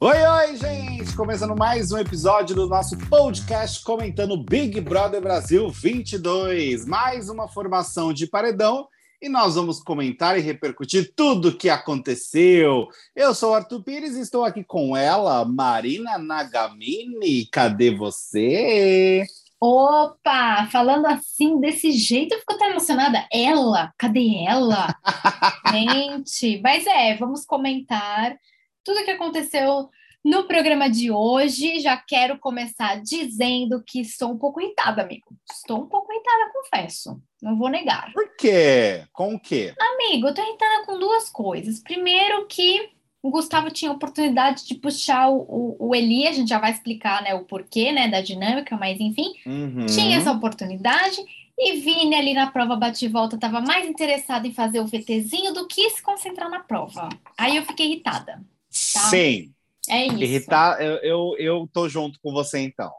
Oi, oi, gente! Começando mais um episódio do nosso podcast comentando Big Brother Brasil 22. Mais uma formação de paredão e nós vamos comentar e repercutir tudo o que aconteceu. Eu sou o Arthur Pires e estou aqui com ela, Marina Nagamini. Cadê você? Opa, falando assim, desse jeito, eu fico até emocionada. Ela, cadê ela? Gente, mas é, vamos comentar tudo o que aconteceu no programa de hoje. Já quero começar dizendo que estou um pouco irritada, amigo. Estou um pouco irritada, confesso. Não vou negar. Por quê? Com o quê? Amigo, eu tô irritada com duas coisas. Primeiro que o Gustavo tinha a oportunidade de puxar o, o, o, Eli, a gente já vai explicar né, o porquê né, da dinâmica, mas enfim, uhum. tinha essa oportunidade. E Vini ali na prova bate-volta estava mais interessado em fazer o VTzinho do que se concentrar na prova. Aí eu fiquei irritada. Tá? Sim. É isso. Irritar, eu, eu, eu tô junto com você então.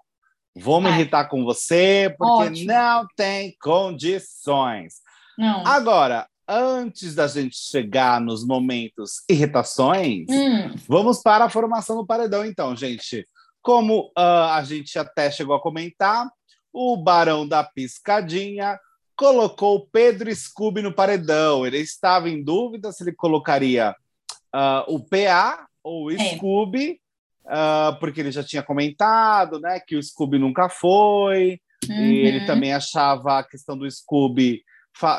Vou me irritar com você porque Ótimo. não tem condições. Não. Agora, antes da gente chegar nos momentos irritações, Hum, vamos para a formação do paredão, então, gente. Como ah, a gente até chegou a comentar, o Barão da Piscadinha colocou o Pedro Scooby no paredão. Ele estava em dúvida se ele colocaria ah, o PA ou o É. Scooby, ah, porque ele já tinha comentado né, que o Scooby nunca foi, e ele uhum. também achava a questão do Scooby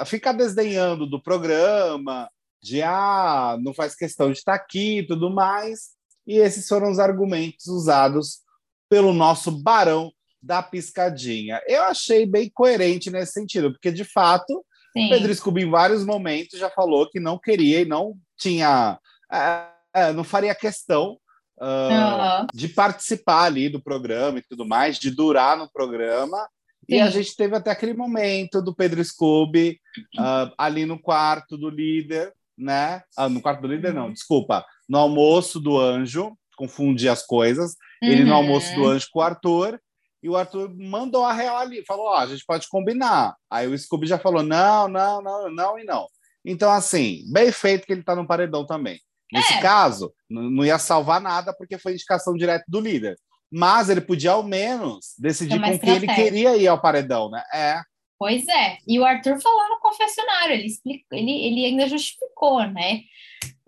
ficar desdenhando do programa, de ah, não faz questão de estar aqui e tudo mais. E esses foram os argumentos usados pelo nosso barão da piscadinha. Eu achei bem coerente nesse sentido, porque de fato, Sim. Pedro Scooby em vários momentos já falou que não queria e não tinha, é, é, não faria questão ah, Aham. de participar ali do programa e tudo mais, de durar no programa. E a gente teve até aquele momento do Pedro Scooby ah, ali no quarto do líder, né? Ah, no quarto do líder, não, desculpa. No almoço do anjo, confundi as coisas. Ele no Uhum. almoço do anjo com o Arthur. E o Arthur mandou a real ali, falou: Ó, a gente pode combinar. Aí o Scooby já falou: não, não, não, não e não. Então, assim, bem feito que ele tá no paredão também. Nesse É. caso, não ia salvar nada porque foi indicação direta do líder. Mas ele podia, ao menos, decidir com quem ele queria ir ao paredão, né? É. Pois é. E o Arthur falou no confessionário, ele, explicou, ele, ele ainda justificou, né?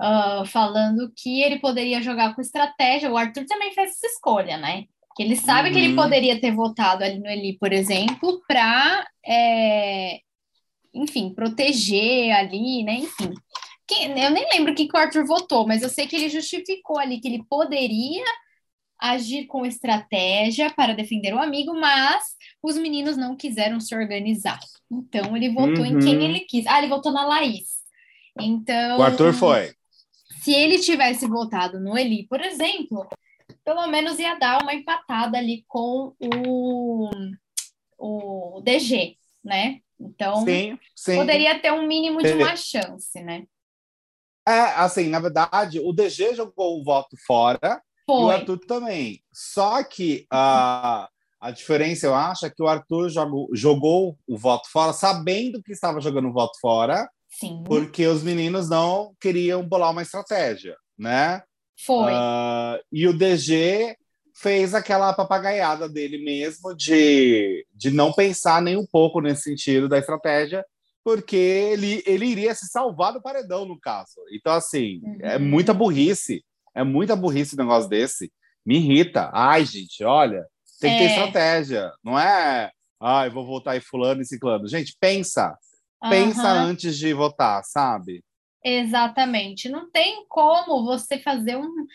Ah, falando que ele poderia jogar com estratégia. O Arthur também fez essa escolha, né? Que ele sabe que ele Uhum. poderia ter votado ali no Eli, por exemplo, para, enfim, proteger ali, né? Enfim. Que- eu nem lembro o que, que o Arthur votou, mas eu sei que ele justificou ali que ele poderia agir com estratégia para defender o amigo, mas os meninos não quiseram se organizar. Então ele votou em quem Uhum. ele quis. Ah, ele votou na Laís. Então. O Arthur foi. Se ele tivesse votado no Eli, por exemplo, pelo menos ia dar uma empatada ali com o, o DG, né? Então Sim, sim. poderia ter um mínimo de É. uma chance, né? É, assim, na verdade, o DG jogou o voto fora e o Foi. Arthur também. Só que a, a diferença, eu acho, é que o Arthur jogou, jogou o voto fora sabendo que estava jogando o voto fora, Sim, porque os meninos não queriam bolar uma estratégia, né? foi. Ah, e o DG fez aquela papagaiada dele mesmo de, de não pensar nem um pouco nesse sentido da estratégia, porque ele, ele iria se salvar do paredão, no caso. Então, assim, Uhum. é muita burrice. É muita burrice um negócio desse. Me irrita. Ai, gente, olha, tem que ter É. estratégia. Não é, ai, vou votar em fulano e ciclano. Gente, pensa. Pensa Aham. antes de votar, sabe? Exatamente. Não tem como você fazer um,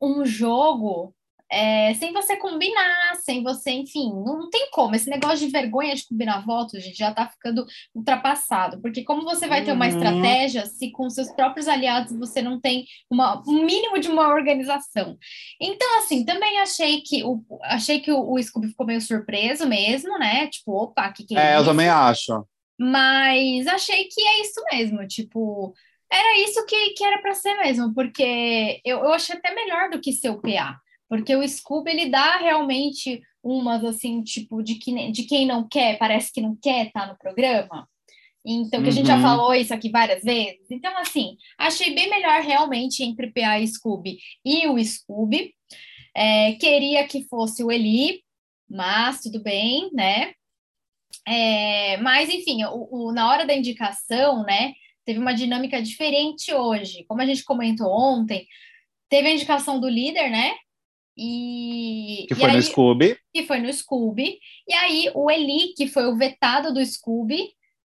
um jogo é, sem você combinar, sem você, enfim, não tem como. Esse negócio de vergonha de combinar votos, gente, já tá ficando ultrapassado. Porque como você vai ter uma Uhum. estratégia se com seus próprios aliados você não tem uma, um mínimo de uma organização? Então, assim, também achei que o, achei que o, o Scooby ficou meio surpreso mesmo, né? Tipo, opa, que que é, É, eu também acho. Mas achei que é isso mesmo, tipo, era isso que, que era para ser mesmo, porque eu, eu achei até melhor do que ser o PA, porque o Scooby ele dá realmente umas assim, tipo, de, que, de quem não quer, parece que não quer estar no programa. Então, que a gente já uhum. falou isso aqui várias vezes. Então, assim, achei bem melhor realmente entre PA e Scooby e o Scooby. É, queria que fosse o Eli, mas tudo bem, né? É, mas, enfim, o, o, na hora da indicação, né, teve uma dinâmica diferente hoje. Como a gente comentou ontem, teve a indicação do líder, né? E, que foi e aí, no Scooby. Que foi no Scooby. E aí, o Eli, que foi o vetado do Scooby,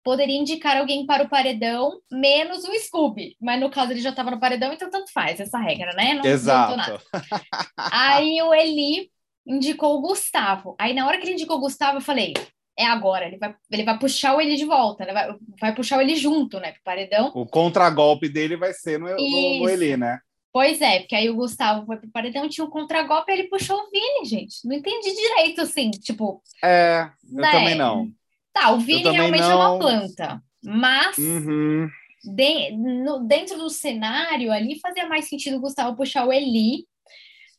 poderia indicar alguém para o paredão, menos o Scooby. Mas no caso ele já estava no paredão, então tanto faz essa regra, né? Não Exato. Aí o Eli indicou o Gustavo. Aí na hora que ele indicou o Gustavo, eu falei, é agora, ele vai, ele vai puxar o Eli de volta, né? vai, vai puxar o Eli junto, né, pro paredão. O contragolpe dele vai ser no, no, no Eli, né? Pois é, porque aí o Gustavo foi pro paredão, tinha um contragolpe, ele puxou o Vini, gente. Não entendi direito, assim, tipo... É, eu né? também não. Tá, o Vini realmente não... é uma planta, mas uhum. de, no, dentro do cenário ali fazia mais sentido o Gustavo puxar o Eli,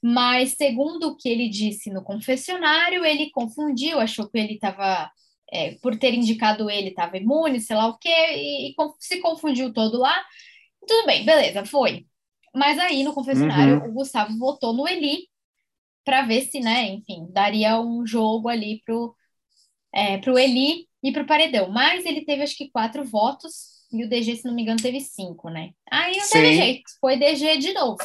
mas segundo o que ele disse no confessionário, ele confundiu, achou que ele estava, é, por ter indicado ele, estava imune, sei lá o quê, e, e, se confundiu todo lá. Tudo bem, beleza, foi. Mas aí no confessionário uhum. o Gustavo votou no Eli para ver se, né, enfim, daria um jogo ali pro é, para o Eli e para o Paredão. Mas ele teve acho que quatro votos e o DG, se não me engano, teve cinco, né? Aí não Sim. teve jeito, foi DG de novo.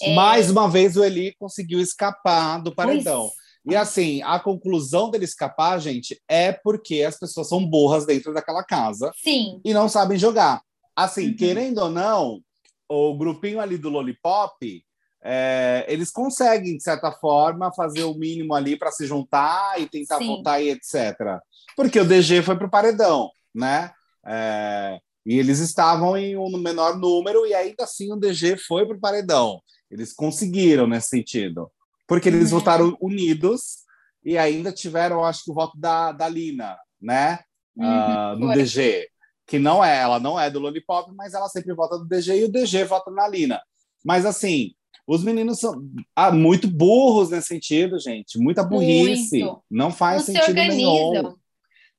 É... Mais uma vez o Eli conseguiu escapar do Paredão. Pois... E assim, a conclusão dele escapar, gente, é porque as pessoas são burras dentro daquela casa Sim. e não sabem jogar. Assim, uhum. querendo ou não, o grupinho ali do Lollipop é, eles conseguem, de certa forma, fazer o mínimo ali para se juntar e tentar Sim. votar e etc. Porque o DG foi para o paredão, né? É, e eles estavam em um menor número e ainda assim o DG foi para o paredão. Eles conseguiram nesse sentido. Porque eles uhum. votaram unidos e ainda tiveram, acho que, o voto da, da Lina, né? Uhum, uh, no DG. Que não é, ela não é do Lollipop, mas ela sempre vota do DG e o DG vota na Lina. Mas assim, os meninos são ah, muito burros nesse sentido, gente. Muita burrice. Muito. Não faz não sentido nenhum.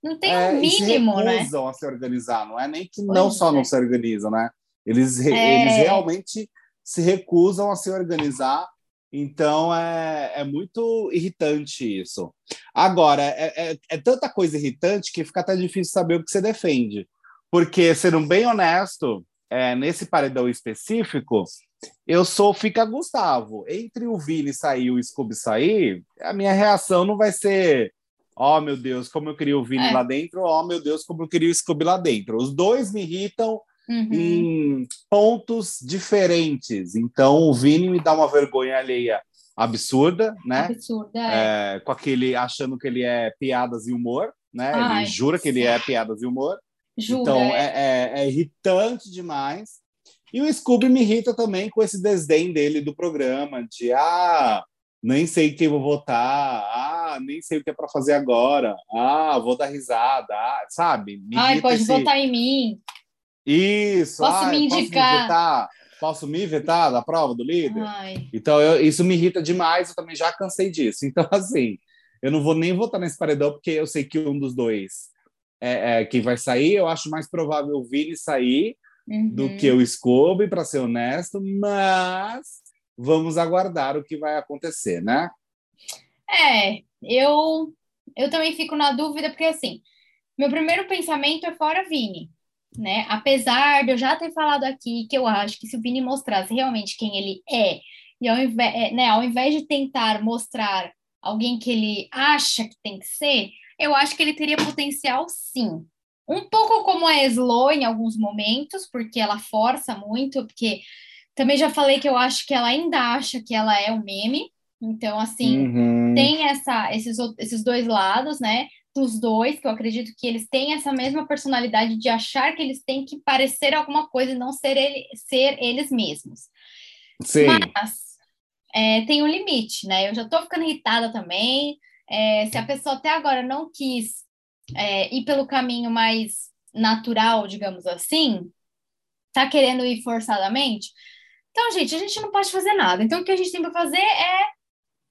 Não tem é, um mínimo, se né? recusam a se organizar, não é nem que pois não só é. não se organizam, né? Eles, é. eles realmente se recusam a se organizar. Então é, é muito irritante isso. Agora, é, é, é tanta coisa irritante que fica até difícil saber o que você defende. Porque, sendo bem honesto, é, nesse paredão específico, eu sou fica Gustavo. Entre o Vini sair e o Scooby sair, a minha reação não vai ser ó oh, meu Deus, como eu queria o Vini é. lá dentro, ó oh, meu Deus, como eu queria o Scooby lá dentro. Os dois me irritam uhum. em pontos diferentes. Então o Vini me dá uma vergonha alheia absurda, né? Absurda, é. É, com aquele achando que ele é piadas e humor, né? Ai, ele jura que ele é piadas e humor. Jura, então é. é, é, é irritante demais. E o Scooby me irrita também com esse desdém dele do programa, de ah, nem sei quem vou votar, ah, nem sei o que é para fazer agora, ah, vou dar risada, ah, sabe? Me Ai, pode esse... votar em mim. Isso. Posso ai, me indicar. Posso me, posso me vetar da prova do líder? Ai. Então, eu, isso me irrita demais, eu também já cansei disso. Então, assim, eu não vou nem votar nesse paredão, porque eu sei que um dos dois é, é quem vai sair. Eu acho mais provável o Vini sair uhum. do que o Scooby, para ser honesto, mas vamos aguardar o que vai acontecer, né? É, eu, eu também fico na dúvida, porque assim, meu primeiro pensamento é fora Vini, né? Apesar de eu já ter falado aqui que eu acho que se o Vini mostrasse realmente quem ele é, e ao invés, né, ao invés de tentar mostrar alguém que ele acha que tem que ser, eu acho que ele teria potencial sim. Um pouco como a Slo em alguns momentos, porque ela força muito, porque também já falei que eu acho que ela ainda acha que ela é um meme. Então, assim, uhum. tem essa, esses, esses dois lados, né? Dos dois, que eu acredito que eles têm essa mesma personalidade de achar que eles têm que parecer alguma coisa e não ser, ele, ser eles mesmos. Sim. Mas é, tem um limite, né? Eu já tô ficando irritada também. É, se a pessoa até agora não quis é, ir pelo caminho mais natural, digamos assim, tá querendo ir forçadamente. Então, gente, a gente não pode fazer nada. Então, o que a gente tem para fazer é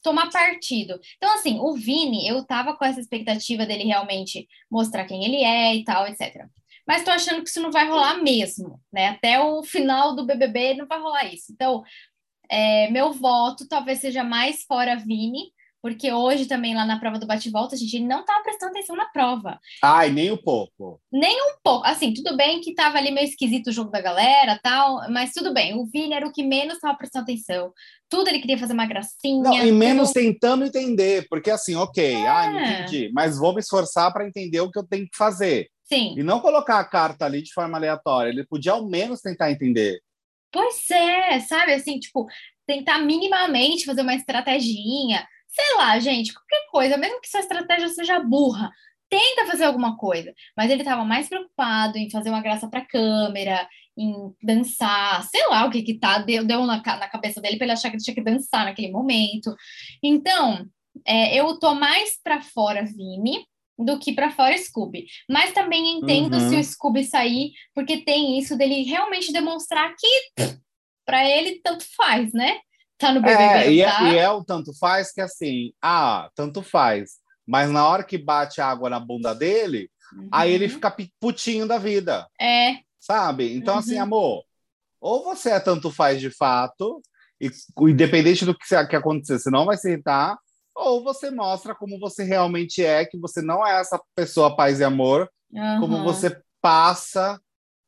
tomar partido. Então, assim, o Vini, eu tava com essa expectativa dele realmente mostrar quem ele é e tal, etc. Mas tô achando que isso não vai rolar mesmo, né? Até o final do BBB não vai rolar isso. Então, é, meu voto talvez seja mais fora Vini, porque hoje também lá na prova do bate-volta a gente não estava prestando atenção na prova. Ai, nem um pouco. Nem um pouco. Assim, tudo bem que estava ali meio esquisito o jogo da galera tal, mas tudo bem. O Vini era o que menos estava prestando atenção. Tudo ele queria fazer uma gracinha. Não, e menos então... tentando entender, porque assim, ok, é. ah, entendi, mas vou me esforçar para entender o que eu tenho que fazer. Sim. E não colocar a carta ali de forma aleatória. Ele podia ao menos tentar entender. Pois é, sabe? Assim, tipo, tentar minimamente fazer uma estratégia sei lá, gente, qualquer coisa, mesmo que sua estratégia seja burra, tenta fazer alguma coisa. Mas ele estava mais preocupado em fazer uma graça para câmera, em dançar, sei lá o que que tá, deu, deu na, na cabeça dele para ele achar que ele tinha que dançar naquele momento. Então, é, eu tô mais para fora Vini do que para fora Scooby. Mas também entendo uhum. se o Scooby sair, porque tem isso dele realmente demonstrar que para ele tanto faz, né? Tá no BBB, é, e, tá? É, e é o tanto faz que assim, ah, tanto faz. Mas na hora que bate água na bunda dele, uhum. aí ele fica putinho da vida. É. Sabe? Então, assim, uhum. assim, amor, ou você é tanto faz de fato, e independente do que, que acontecer, você não vai se irritar, ou você mostra como você realmente é, que você não é essa pessoa paz e amor, uhum. como você passa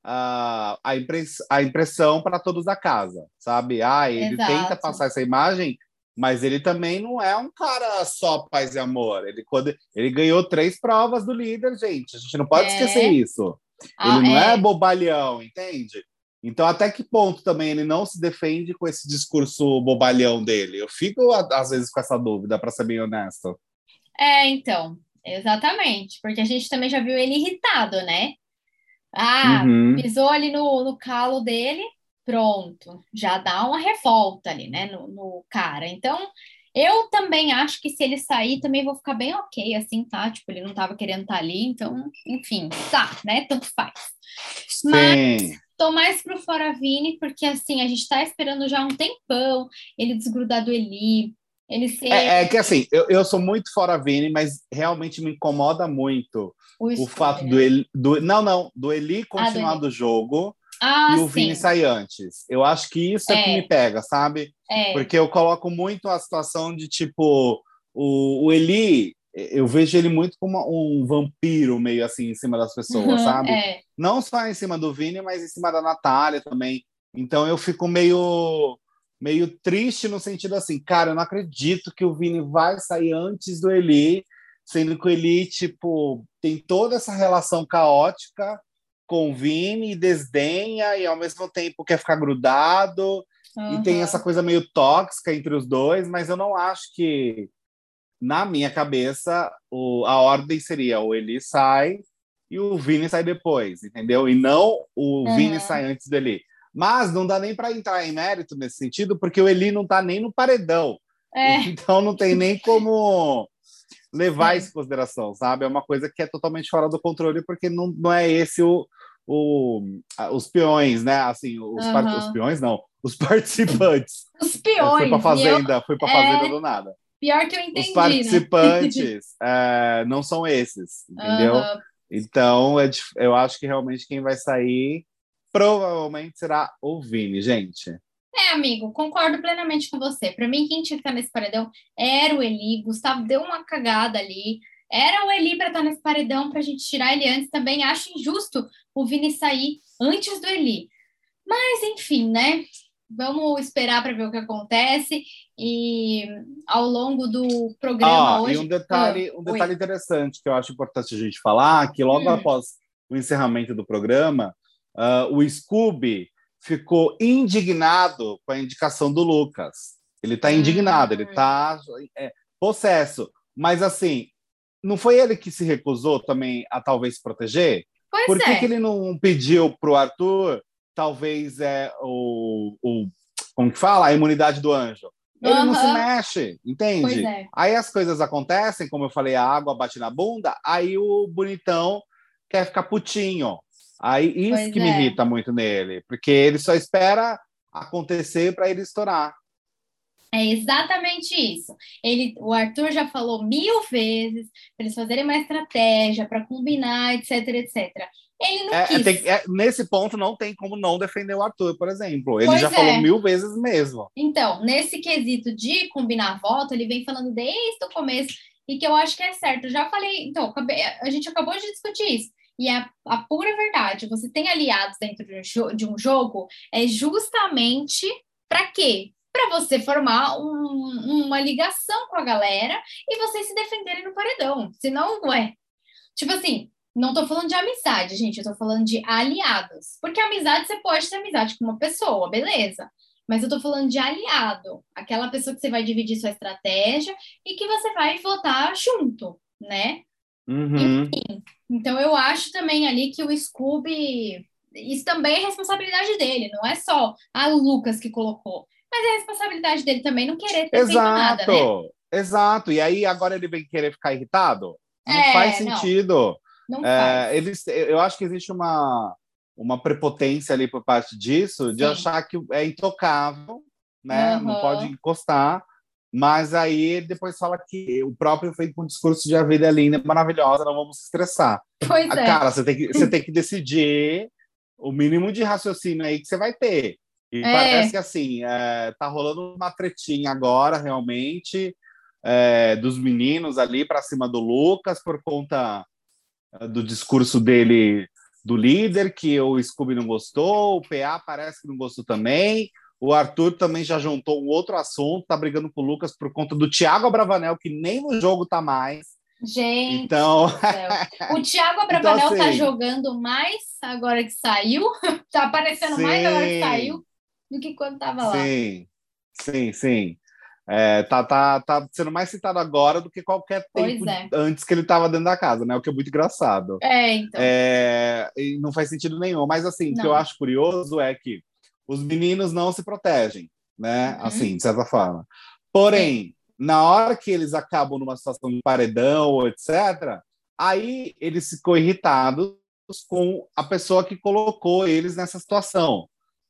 a, a, impress, a impressão para todos da casa, sabe? Ah, ele Exato. tenta passar essa imagem, mas ele também não é um cara só paz e amor. Ele, quando, ele ganhou três provas do líder, gente. A gente não pode é. esquecer isso. Ah, ele não é. é bobalhão, entende? Então, até que ponto também ele não se defende com esse discurso bobalhão dele? Eu fico, às vezes, com essa dúvida, para ser bem honesto. É, então, exatamente. Porque a gente também já viu ele irritado, né? Ah, uhum. pisou ali no, no calo dele, pronto, já dá uma revolta ali, né, no, no, cara. Então, eu também acho que se ele sair, também vou ficar bem ok, assim, tá? Tipo, ele não tava querendo estar tá ali, então, enfim, tá, né? Tanto faz. Sim. Mas tô mais pro Fora Vini, porque assim, a gente tá esperando já um tempão ele desgrudar do Eli, ele. É, é que assim, eu, eu sou muito Fora Vini, mas realmente me incomoda muito o, o fato do Eli, do não não do Eli continuar ah, do jogo ah, e o sim. Vini sair antes. Eu acho que isso é, é que me pega, sabe? É. Porque eu coloco muito a situação de tipo o, o Eli eu vejo ele muito como um vampiro meio assim em cima das pessoas, uhum, sabe? É. Não só em cima do Vini, mas em cima da Natália também. Então eu fico meio meio triste no sentido assim, cara, eu não acredito que o Vini vai sair antes do Eli sendo que o Eli, tipo, tem toda essa relação caótica com o Vini e desdenha e ao mesmo tempo quer ficar grudado uhum. e tem essa coisa meio tóxica entre os dois, mas eu não acho que na minha cabeça o, a ordem seria o Eli sai e o Vini sai depois, entendeu? E não o uhum. Vini sai antes do Eli. Mas não dá nem para entrar em mérito nesse sentido, porque o Eli não está nem no paredão. É. Então não tem nem como levar isso em consideração, sabe? É uma coisa que é totalmente fora do controle, porque não, não é esse o, o, os peões, né? Assim, os, uhum. part... os peões não, os participantes. Os peões. Foi para fazenda, eu... foi para fazenda é... do nada. Pior que eu entendi. Os né? participantes né? é, não são esses, entendeu? Uhum. Então, é, eu acho que realmente quem vai sair provavelmente será o Vini, gente. É, amigo, concordo plenamente com você. Para mim, quem tinha que estar nesse paredão era o Eli. Gustavo deu uma cagada ali. Era o Eli para estar nesse paredão para a gente tirar ele antes. Também acho injusto o Vini sair antes do Eli. Mas, enfim, né? Vamos esperar para ver o que acontece. E ao longo do programa ah, hoje. E um detalhe, ah, um detalhe interessante que eu acho importante a gente falar: que logo hum. após o encerramento do programa, uh, o Scooby ficou indignado com a indicação do Lucas. Ele está indignado, ele está é, possesso. Mas, assim, não foi ele que se recusou também a talvez proteger? Pois Por que, é. que ele não pediu para o Arthur, talvez, é, o, o. Como que fala? A imunidade do anjo. Ele uhum. não se mexe, entende? É. Aí as coisas acontecem, como eu falei, a água bate na bunda, aí o bonitão quer ficar putinho. Aí isso pois que é. me irrita muito nele, porque ele só espera acontecer para ele estourar. É exatamente isso. Ele, o Arthur já falou mil vezes para eles fazerem uma estratégia, para combinar, etc, etc. Ele não É, quis. tem- é, nesse ponto não tem como não defender o Arthur, por exemplo. Ele Pois já é. falou mil vezes mesmo. Então, nesse quesito de combinar voto, ele vem falando desde o começo e que eu acho que é certo. Eu já falei, então, a gente acabou de discutir isso. E a, a pura verdade, você tem aliados dentro de um, jogo, é justamente para quê? Para você formar um- uma ligação com a galera e vocês se defenderem no paredão. Senão, ué. Tipo assim, não tô falando de amizade, gente, eu tô falando de aliados. Porque amizade, você pode ter amizade com uma pessoa, beleza. Mas eu tô falando de aliado, aquela pessoa que você vai dividir sua estratégia e que você vai votar junto, né? Uhum. Então eu acho também ali que o Scooby, isso também é responsabilidade dele, não é só a Lucas que colocou, mas é responsabilidade dele também não querer ter feito nada, Exato, né? exato. E aí agora ele vem querer ficar irritado? Não É, faz não. sentido. Não É, faz. eles, eu acho que existe uma, uma prepotência ali por parte disso, de Sim. achar que é intocável, né? Não Aham. pode encostar. Mas aí depois fala que o próprio fez com um discurso de a vida é linda, maravilhosa, não vamos se estressar. Pois Ah, é. Cara, você tem, que, você tem que decidir o mínimo de raciocínio aí que você vai ter. E É. parece que assim, é, tá rolando uma tretinha agora, realmente, é, dos meninos ali para cima do Lucas, por conta é, do discurso dele do líder, que o Scooby não gostou, o PA parece que não gostou também. O Arthur também já juntou um outro assunto, tá brigando com o Lucas por conta do Thiago Abravanel, que nem no jogo tá mais. Gente, Então, o Thiago Abravanel Então, tá assim- jogando mais agora que saiu, tá aparecendo mais agora que Sim. saiu do que quando tava lá. Sim, sim, sim. É, tá, tá, tá sendo mais citado agora do que qualquer tempo é. antes que ele estava dentro da casa, né? O que é muito engraçado. É, então. É, não faz sentido nenhum. Mas assim, o que Não. eu acho curioso é que os meninos não se protegem, né? Uhum. Assim, de certa forma. Porém, na hora que eles acabam numa situação de paredão, etc., aí eles ficam irritados com a pessoa que colocou eles nessa situação.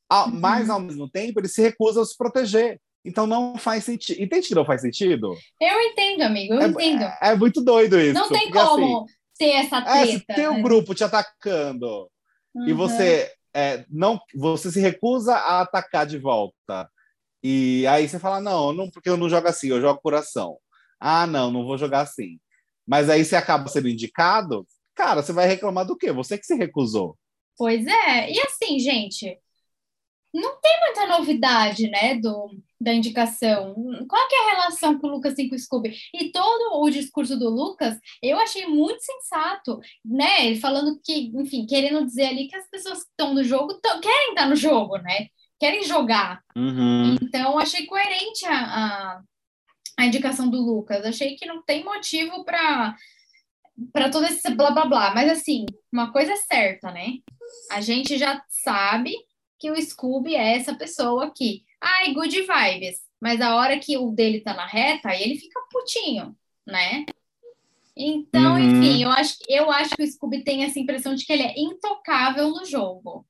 Ao- Uhum. Mas, ao mesmo tempo, eles se recusam a se proteger. Então não faz sentido. Entende que não faz sentido? Eu entendo, amigo, eu é, entendo. é- é muito doido isso. Não tem assim, como ter essa é, se treta. tem um né? grupo te atacando e Uhum. você é, não você se recusa a atacar de volta. E aí você fala não, não porque eu não jogo assim eu jogo por ação ah não não vou jogar assim. Mas aí você acaba sendo indicado? Cara você vai reclamar do quê? Você que se recusou. Pois é, e assim, gente, não tem muita novidade, né, do, da indicação. Qual que é a relação que o Lucas tem com o Scooby? E todo o discurso do Lucas, eu achei muito sensato, né, ele falando que, enfim, querendo dizer ali que as pessoas que estão no jogo tão- querem estar no jogo, né, querem jogar. Uhum. Então, achei coerente a, a, a indicação do Lucas. Achei que não tem motivo para para todo esse blá blá blá. Mas assim, uma coisa é certa, né? A gente já sabe que o Scooby é essa pessoa aqui. Ai, good vibes. Mas a hora que o dele tá na reta, aí ele fica putinho, né? Então, Uhum. enfim, eu acho, eu acho que o Scooby tem essa impressão de que ele é intocável no jogo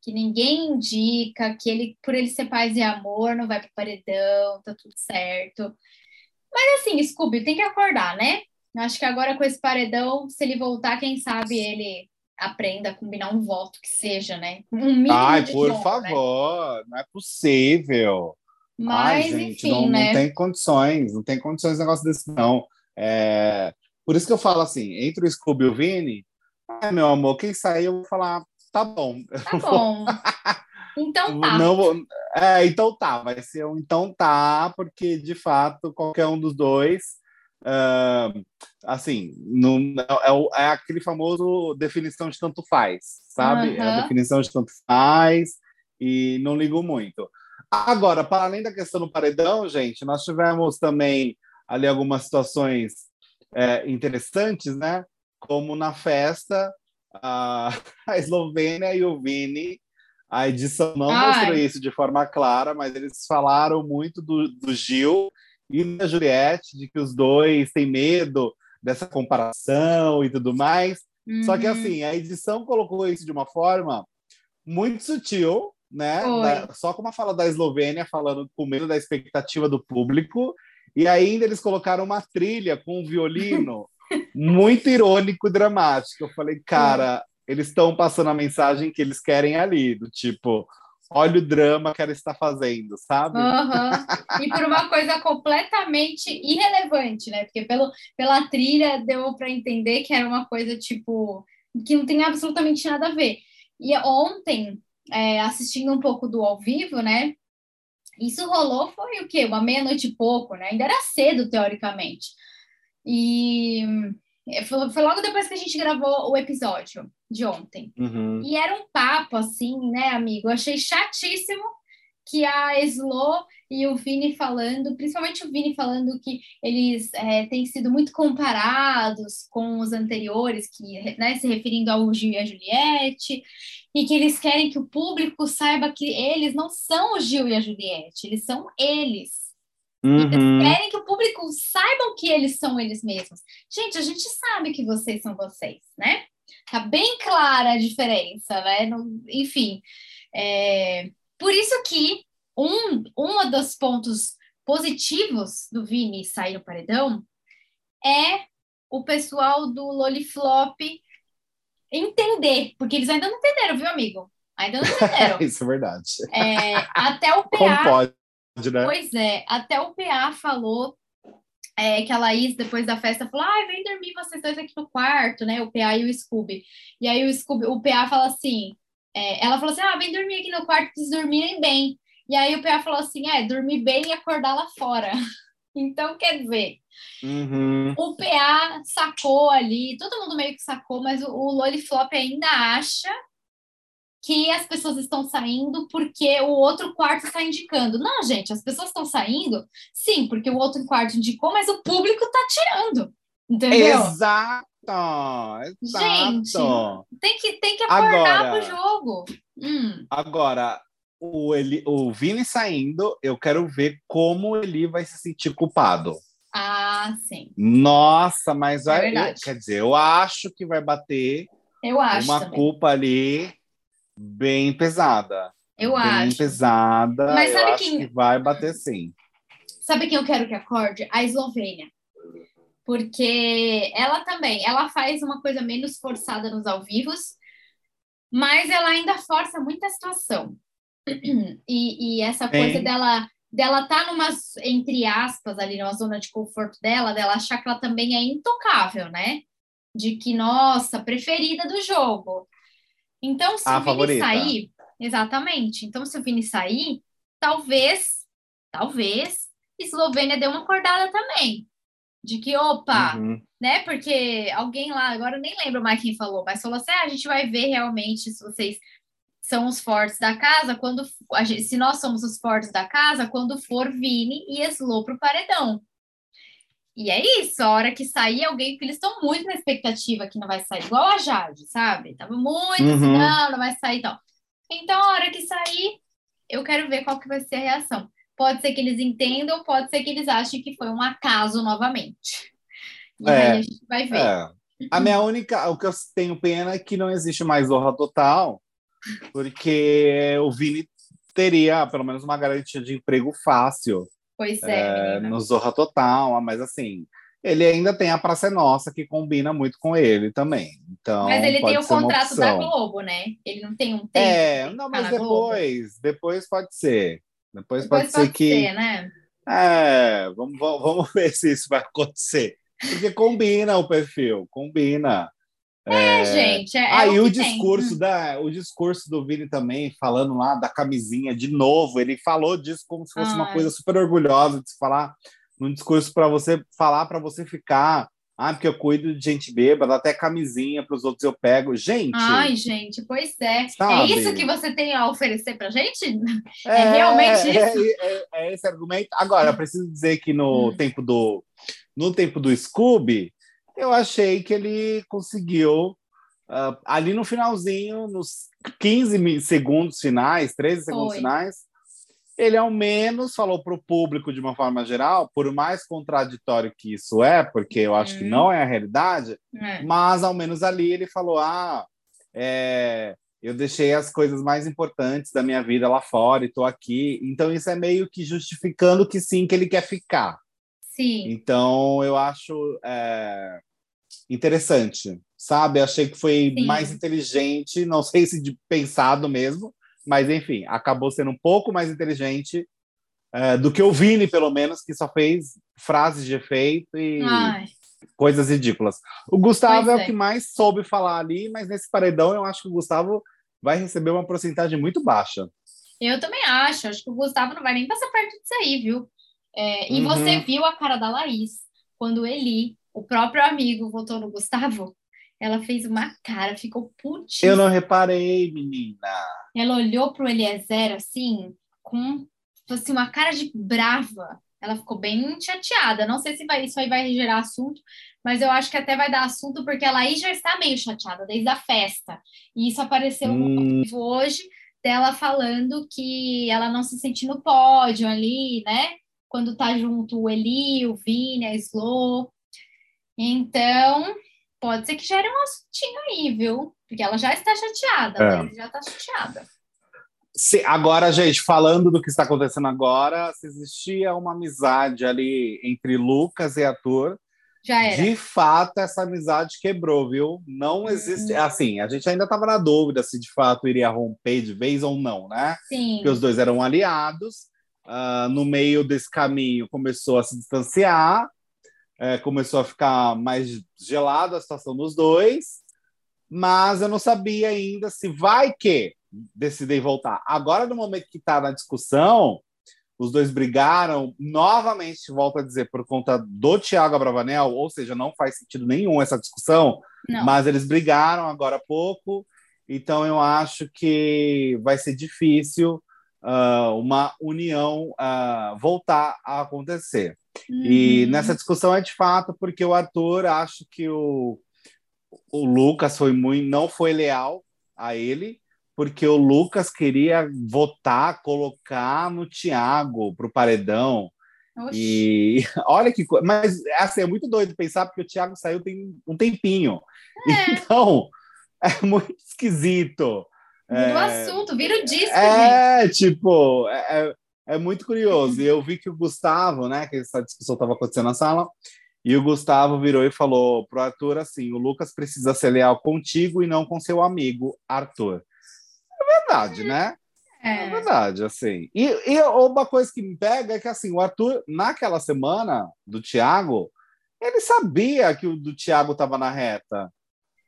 que ninguém indica, que ele, por ele ser paz e amor, não vai pro paredão, tá tudo certo. Mas assim, Scooby, tem que acordar, né? Acho que agora com esse paredão, se ele voltar, quem sabe ele aprenda a combinar um voto que seja, né? Um mínimo ai de por né? favor não é possível Ai, Mas, gente, enfim, não, né? não tem condições, não tem condições um negócio desse, não. É, por isso que eu falo assim, entre o Scooby e o Vini, ai, meu amor, quem sair, eu vou falar, tá bom. Tá bom. Então tá. Não vou- é, então tá, vai ser um então tá, porque de fato qualquer um dos dois, ah, assim, não, é, é aquele famoso definição de tanto faz, sabe? É a definição de tanto faz e não ligo muito. Agora, para além da questão do paredão, gente, nós tivemos também ali algumas situações é, interessantes, né? Como na festa, a, a Eslovênia e o Vini, a edição não Ai. mostrou isso de forma clara, mas eles falaram muito do, do Gil e da Juliette, de que os dois têm medo dessa comparação e tudo mais. Só que Uhum. assim, a edição colocou isso de uma forma muito sutil, né? Da, só com uma fala da Eslovênia, falando com medo da expectativa do público. E ainda eles colocaram uma trilha com um violino muito irônico e dramático. Eu falei, cara, eles estão passando a mensagem que eles querem ali, do tipo, olha o drama que ela está fazendo, sabe? Uhum. E por uma coisa completamente irrelevante, né? Porque pelo, pela trilha deu para entender que era uma coisa tipo que não tem absolutamente nada a ver. E ontem, é, assistindo um pouco do ao vivo, né? Isso rolou foi o quê? Uma meia-noite e pouco, né? Ainda era cedo, teoricamente. E foi, foi logo depois que a gente gravou o episódio de ontem. Uhum. E era um papo, assim, né, amigo? Eu achei chatíssimo que a Slo e o Vini falando, principalmente o Vini falando que eles é, têm sido muito comparados com os anteriores, que, né, se referindo ao Gil e a Juliette, e que eles querem que o público saiba que eles não são o Gil e a Juliette, eles são eles. Uhum. Eles querem que o público saibam que eles são eles mesmos. Gente, a gente sabe que vocês são vocês, né? Tá bem clara a diferença, né? No, enfim, é, por isso que um, um dos pontos positivos do Vini sair no paredão é o pessoal do Loliflop entender, porque eles ainda não entenderam, viu, amigo? Ainda não entenderam. Isso é verdade. É, até o PA. Como pode, né? Pois é, até o PA falou é, que a Laís, depois da festa, falou: ah, vem dormir vocês dois aqui no quarto, né? O PA e o Scooby. E aí o Scooby, o PA fala assim: é, ela falou assim: ah, vem dormir aqui no quarto, vocês dormirem bem. E aí o PA falou assim: é, dormir bem e acordar lá fora. então, quer dizer, uhum. o PA sacou ali, todo mundo meio que sacou, mas o, o Loliflop ainda acha que as pessoas estão saindo porque o outro quarto está indicando. Não, gente, as pessoas estão saindo, sim, porque o outro quarto indicou, mas o público está tirando. Entendeu? Exato! Exato! Gente, tem que, tem que acordar Agora- pro jogo. Hum, Agora, o, Eli, o Vini saindo, eu quero ver como ele vai se sentir culpado. Ah, sim. Nossa, mas É vai, quer dizer, eu acho que vai bater Eu acho uma também. culpa ali bem pesada. Eu bem acho. pesada. Mas eu sabe acho quem- que vai bater sim. Sabe quem eu quero que acorde? A Eslovênia. Porque ela também, ela faz uma coisa menos forçada nos ao vivos, mas ela ainda força muita situação. E, e essa coisa Sim. dela dela tá numa, entre aspas, ali numa zona de conforto dela, dela achar que ela também é intocável, né? De que, nossa, preferida do jogo. Então, se A o Vini favorita. sair, exatamente. Então, se o Vini sair, talvez, talvez, Eslovênia dê uma acordada também. De que, opa, Uhum. né? Porque alguém lá, agora eu nem lembro mais quem falou, mas falou assim: ah, a gente vai ver realmente se vocês são os fortes da casa, quando gente- se nós somos os fortes da casa, quando for Vini e Eslo pro paredão. E é isso, a hora que sair alguém, porque eles estão muito na expectativa que não vai sair, igual a Jade, sabe? Tava muito assim, Uhum. não, não vai sair e tal. Então, a hora que sair, eu quero ver qual que vai ser a reação. Pode ser que eles entendam, pode ser que eles achem que foi um acaso novamente. E É, aí a gente vai ver. É. A minha única, o que eu tenho pena é que não existe mais Zorra Total, porque o Vini teria pelo menos uma garantia de emprego fácil Pois é, é, no Zorra Total, mas assim, ele ainda tem a Praça é Nossa que combina muito com ele também. Então, Mas ele tem pode o ser contrato da. Globo, né? Ele não tem um tempo. É, não, mas depois, depois pode ser. Depois, Depois pode, ser que. né? É, vamos vamos ver se isso vai acontecer. Porque combina o perfil, combina. É, gente. É, é Aí o o tem. discurso da, o discurso do Vini também, falando lá da camisinha de novo, ele falou disso como se fosse uma Ai. coisa super orgulhosa de se falar num discurso para você falar para você ficar, ah, porque eu cuido de gente bêbada, até camisinha para os outros eu pego. Gente, Ai, gente, pois é. É Sabe? isso que você tem a oferecer pra gente? é realmente é, é- é esse argumento. Agora, preciso dizer que no Hum. tempo do no tempo do Scooby, eu achei que ele conseguiu ah, ali no finalzinho, nos 15 mi- segundos finais, 13 segundos Foi. finais, ele ao menos falou para o público de uma forma geral, por mais contraditório que isso é, porque eu acho que Hum. não é a realidade, É. mas ao menos ali ele falou: ah, é, eu deixei as coisas mais importantes da minha vida lá fora e estou aqui. Então, isso é meio que justificando que sim, que ele quer ficar. Sim. Então, eu acho é, interessante, sabe? Achei que foi sim. mais inteligente, não sei se de pensado mesmo, mas enfim, acabou sendo um pouco mais inteligente é, do que o Vini, pelo menos, que só fez frases de efeito e Ai. coisas ridículas. O Gustavo é, é o que mais soube falar ali, mas nesse paredão eu acho que o Gustavo vai receber uma porcentagem muito baixa. Eu também acho. Acho que o Gustavo não vai nem passar perto disso aí, viu? É, e uhum. você viu a cara da Laís quando Eli, o próprio amigo, votou no Gustavo? Ela fez uma cara, ficou putinha. Eu não reparei, menina. Ela olhou pro Eliezer assim, com assim, uma cara de brava. Ela ficou bem chateada. Não sei se vai, isso aí vai gerar assunto, mas eu acho que até vai dar assunto, porque ela aí já está meio chateada desde a festa. E isso apareceu hum. hoje, dela falando que ela não se sente no pódio ali, né? Quando tá junto o Eli, o Vini, a Slow. Então, pode ser que gere um assuntinho aí, viu? Porque ela já está chateada, é. já está chateada. Se, agora, gente, falando do que está acontecendo agora, se existia uma amizade ali entre Lucas e Arthur. De fato, essa amizade quebrou, viu? Não existe. Uhum. Assim, a gente ainda estava na dúvida se de fato iria romper de vez ou não, né? Sim. Porque os dois eram aliados. Uh, no meio desse caminho, começou a se distanciar, é, começou a ficar mais gelada a situação dos dois. Mas eu não sabia ainda se vai que decidir voltar. Agora, no momento que está na discussão, os dois brigaram novamente, volto a dizer, por conta do Thiago Abravanel, ou seja, não faz sentido nenhum essa discussão, não. mas eles brigaram agora há pouco, então eu acho que vai ser difícil uh, uma união uh, voltar a acontecer. Uhum. E nessa discussão é de fato porque o Arthur acho que o, o Lucas foi muito, não foi leal a ele, porque o Lucas queria votar, colocar no Thiago para o paredão. Oxi. E olha que coisa. Mas assim, é muito doido pensar, porque o Thiago saiu tem um tempinho. É. Então, é muito esquisito. Muda é... o assunto, vira o disco, É, gente. tipo, é, é, é muito curioso. E eu vi que o Gustavo, né, que essa discussão estava acontecendo na sala, e o Gustavo virou e falou pro Arthur assim: o Lucas precisa ser leal contigo e não com seu amigo, Arthur verdade, né? É. é verdade, assim. E, e uma coisa que me pega é que, assim, o Arthur, naquela semana do Thiago, ele sabia que o do Thiago estava na reta.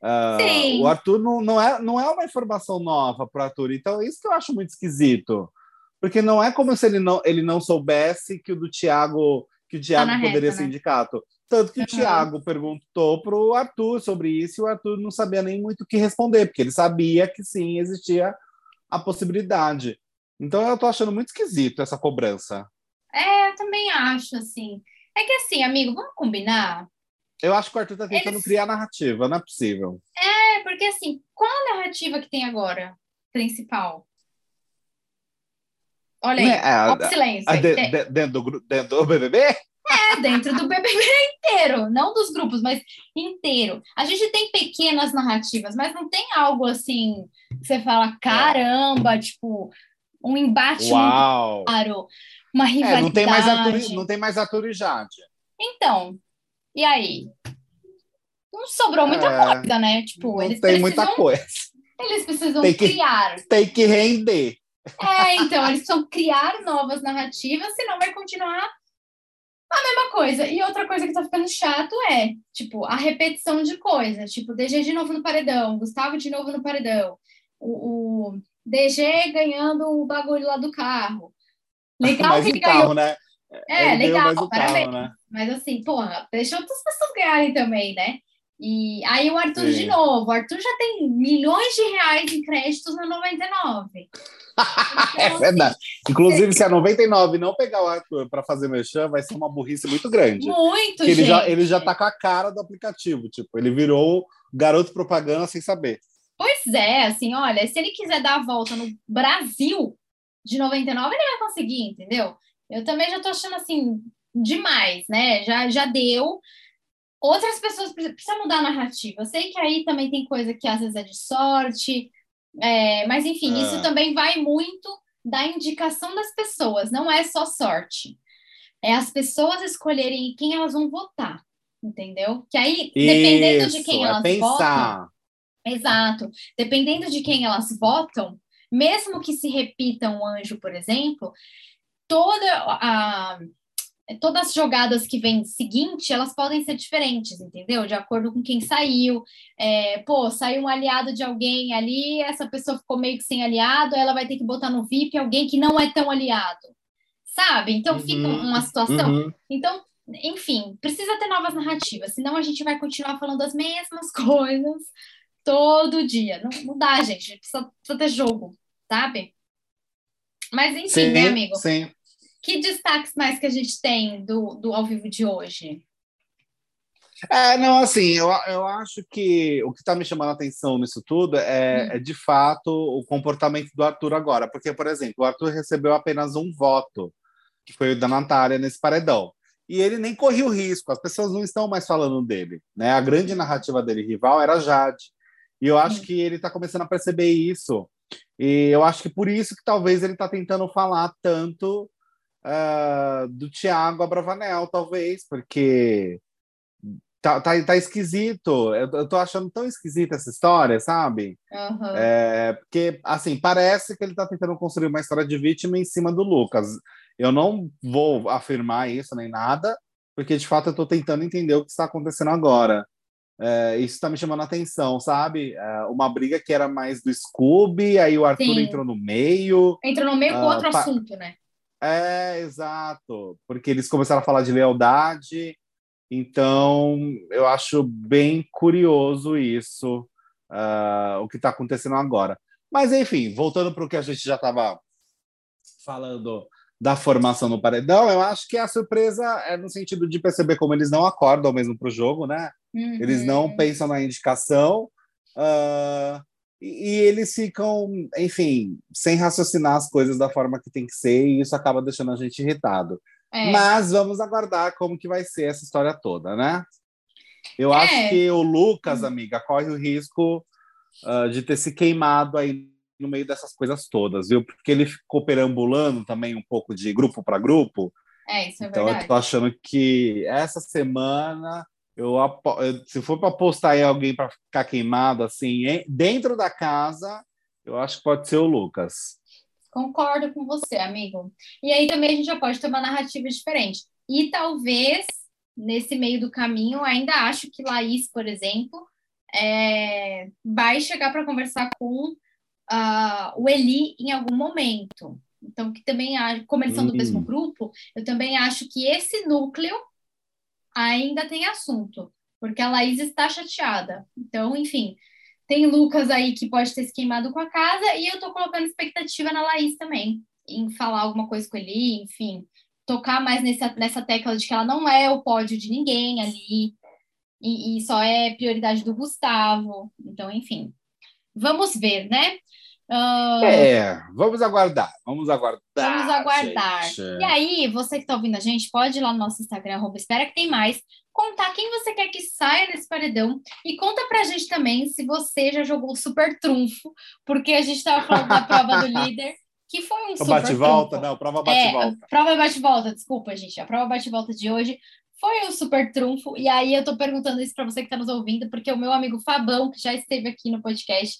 Uh, o Arthur não, não, é, não é uma informação nova para o Arthur. Então, isso que eu acho muito esquisito. Porque não é como se ele não, ele não soubesse que o do Thiago, que o Thiago tá poderia reta, ser né? indicato. Tanto que uhum. o Thiago perguntou para o Arthur sobre isso e o Arthur não sabia nem muito o que responder, porque ele sabia que sim, existia a possibilidade. Então eu tô achando muito esquisito essa cobrança. É, eu também acho, assim. É que assim, amigo, vamos combinar? Eu acho que o Arthur tá tentando Eles... criar narrativa, não é possível. É, porque assim, qual a narrativa que tem agora, principal? Olha aí, é, ó, silêncio. de, de, dentro, do, dentro do BBB? É, dentro do BBB inteiro, não dos grupos, mas inteiro. A gente tem pequenas narrativas, mas não tem algo assim que você fala, caramba, tipo, um embate Uau. claro, uma rivalidade. É, não tem mais Arthur, não tem mais Arthur e Jade. Então, e aí? Não sobrou muita é, coisa, né? Tipo, eles tem precisam, muita coisa. Eles precisam tem que, criar. Tem que render. É, então, eles precisam criar novas narrativas, senão vai continuar a mesma coisa. E outra coisa que tá ficando chato é, tipo, a repetição de coisas. Tipo, DG de novo no paredão, Gustavo de novo no paredão, o, o DG ganhando o bagulho lá do carro. Legal mais que ele carro, ganhou. Né? É, legal, parabéns. Carro, né? Mas assim, porra, deixa outras pessoas ganharem também, né? E aí o Arthur Sim. de novo. O Arthur já tem milhões de reais em créditos na 99. é verdade. Inclusive, se a 99 não pegar o Arthur para fazer merchan, vai ser uma burrice muito grande. Muito, ele já Ele já tá com a cara do aplicativo. Tipo, ele virou garoto propaganda sem saber. Pois é, assim, olha, se ele quiser dar a volta no Brasil de 99, ele vai conseguir, entendeu? Eu também já tô achando assim demais, né? Já, já deu. Outras pessoas precisam mudar a narrativa. Eu sei que aí também tem coisa que às vezes é de sorte, É, mas, enfim, ah. isso também vai muito da indicação das pessoas, não é só sorte. É as pessoas escolherem quem elas vão votar, entendeu? Que aí, dependendo isso, de quem é elas pensar. votam. Exato. Dependendo de quem elas votam, mesmo que se repita um anjo, por exemplo, toda a, todas as jogadas que vêm seguinte, elas podem ser diferentes, entendeu? De acordo com quem saiu. É, pô, saiu um aliado de alguém ali, essa pessoa ficou meio que sem aliado, ela vai ter que botar no VIP alguém que não é tão aliado. Sabe? Então uhum, fica uma situação. Uhum. Então, enfim, precisa ter novas narrativas, senão a gente vai continuar falando as mesmas coisas todo dia. Não, não dá, gente. Precisa, precisa ter jogo, sabe? Mas enfim, sim, né, amigo? Sim. Que destaques mais que a gente tem do, do ao vivo de hoje? É, não, assim, eu, eu acho que o que está me chamando a atenção nisso tudo é, hum. é, de fato, o comportamento do Arthur agora. Porque, por exemplo, o Arthur recebeu apenas um voto, que foi o da Natália nesse paredão. E ele nem corria o risco, as pessoas não estão mais falando dele. Né? A grande narrativa dele rival era Jade. E eu acho hum. que ele está começando a perceber isso. E eu acho que por isso que talvez ele está tentando falar tanto uh, do Thiago Abravanel, talvez, porque tá, tá, tá esquisito. Eu, eu tô achando tão esquisita essa história, sabe? Uhum. É, porque, assim, parece que ele tá tentando construir uma história de vítima em cima do Lucas. Eu não vou afirmar isso nem nada, porque de fato eu tô tentando entender o que está acontecendo agora. É, isso está me chamando a atenção, sabe? É, uma briga que era mais do Scooby, aí o Arthur Sim. entrou no meio. Entrou no meio com uh, outro assunto, né? É, exato. Porque eles começaram a falar de lealdade. Então, eu acho bem curioso isso, uh, o que está acontecendo agora. Mas, enfim, voltando para o que a gente já estava falando da formação no paredão, eu acho que a surpresa é no sentido de perceber como eles não acordam mesmo para o jogo, né? Uhum. Eles não uhum. pensam na indicação uh, e, e, eles ficam, enfim, sem raciocinar as coisas da forma que tem que ser e isso acaba deixando a gente irritado. É. Mas vamos aguardar como que vai ser essa história toda, né? Eu é. acho que o Lucas, amiga, corre o risco uh, de ter se queimado aí no meio dessas coisas todas, viu? Porque ele ficou perambulando também um pouco de grupo para grupo. É, isso é então verdade. eu tô achando que essa semana eu se for para apostar em alguém para ficar queimado assim, dentro da casa, eu acho que pode ser o Lucas. Concordo com você, amigo. E aí também a gente já pode ter uma narrativa diferente. E talvez nesse meio do caminho, ainda acho que Laís, por exemplo, é, vai chegar para conversar com uh, o Eli em algum momento. Então, que também, como eles são do mesmo hum. grupo, eu também acho que esse núcleo ainda tem assunto, porque a Laís está chateada. Então, enfim, tem Lucas aí que pode ter se queimado com a casa, e eu tô colocando expectativa na Laís também, em falar alguma coisa com ele, enfim, tocar mais nessa, nessa tecla de que ela não é o pódio de ninguém ali, e, e só é prioridade do Gustavo. Então, enfim, vamos ver, né? Uh... É, vamos aguardar, vamos aguardar. Vamos aguardar. Gente. E aí, você que está ouvindo a gente, pode ir lá no nosso Instagram, arroba, espera que tem mais, contar quem você quer que saia desse paredão e conta pra gente também se você já jogou super trunfo, porque a gente estava falando da prova do líder, que foi um o super bate-volta, não, prova bate-volta. É, prova bate-volta, desculpa, gente, a prova bate-volta de hoje foi um super trunfo, e aí eu tô perguntando isso para você que está nos ouvindo, porque o meu amigo Fabão, que já esteve aqui no podcast,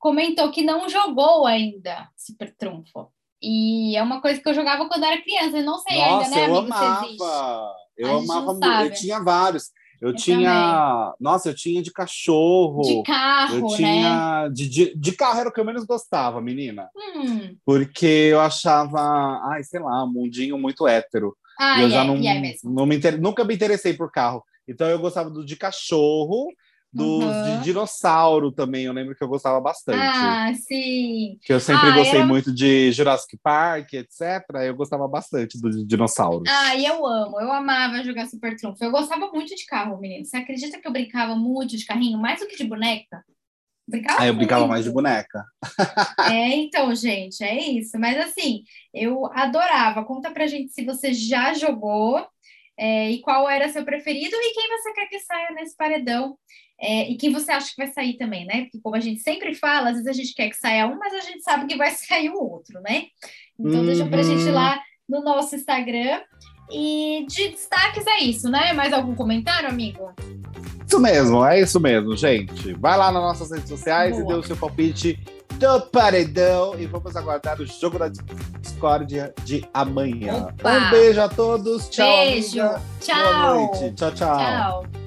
comentou que não jogou ainda Super Trunfo. E é uma coisa que eu jogava quando era criança. Eu não sei Nossa, ainda, né, eu amigo? amava. Eu amava muito. Eu tinha vários. Eu, eu tinha. Também. Nossa, eu tinha de cachorro. De carro, eu tinha... né? De, de, de, carro era o que eu menos gostava, menina. Hum. Porque eu achava, ai, sei lá, um mundinho muito hétero. Ah, eu é, já não, é não me inter... nunca me interessei por carro. Então eu gostava do de cachorro dos uhum. de dinossauro também, eu lembro que eu gostava bastante. Ah, sim. Que eu sempre ah, gostei era... muito de Jurassic Park, etc. Eu gostava bastante dos dinossauros. Ah, eu amo, eu amava jogar Super Trunfo. Eu gostava muito de carro, menino. Você acredita que eu brincava muito de carrinho, mais do que de boneca? Brincava ah, eu brincava muito. mais de boneca. é, então, gente, é isso. Mas assim, eu adorava. Conta pra gente se você já jogou é, e qual era seu preferido e quem você quer que saia nesse paredão. É, e quem você acha que vai sair também, né? Porque como a gente sempre fala, às vezes a gente quer que saia um, mas a gente sabe que vai sair o outro, né? Então uhum. deixa pra gente uhum. lá no nosso Instagram. E de destaques é isso, né? Mais algum comentário, amigo? Isso mesmo, é isso mesmo, gente. Vai lá nas nossas redes sociais Boa. e dê o seu palpite do paredão. E vamos aguardar o jogo da discórdia de amanhã. Opa. Um beijo a todos. Tchau. Beijo. Tchau. Boa noite. tchau. tchau. tchau.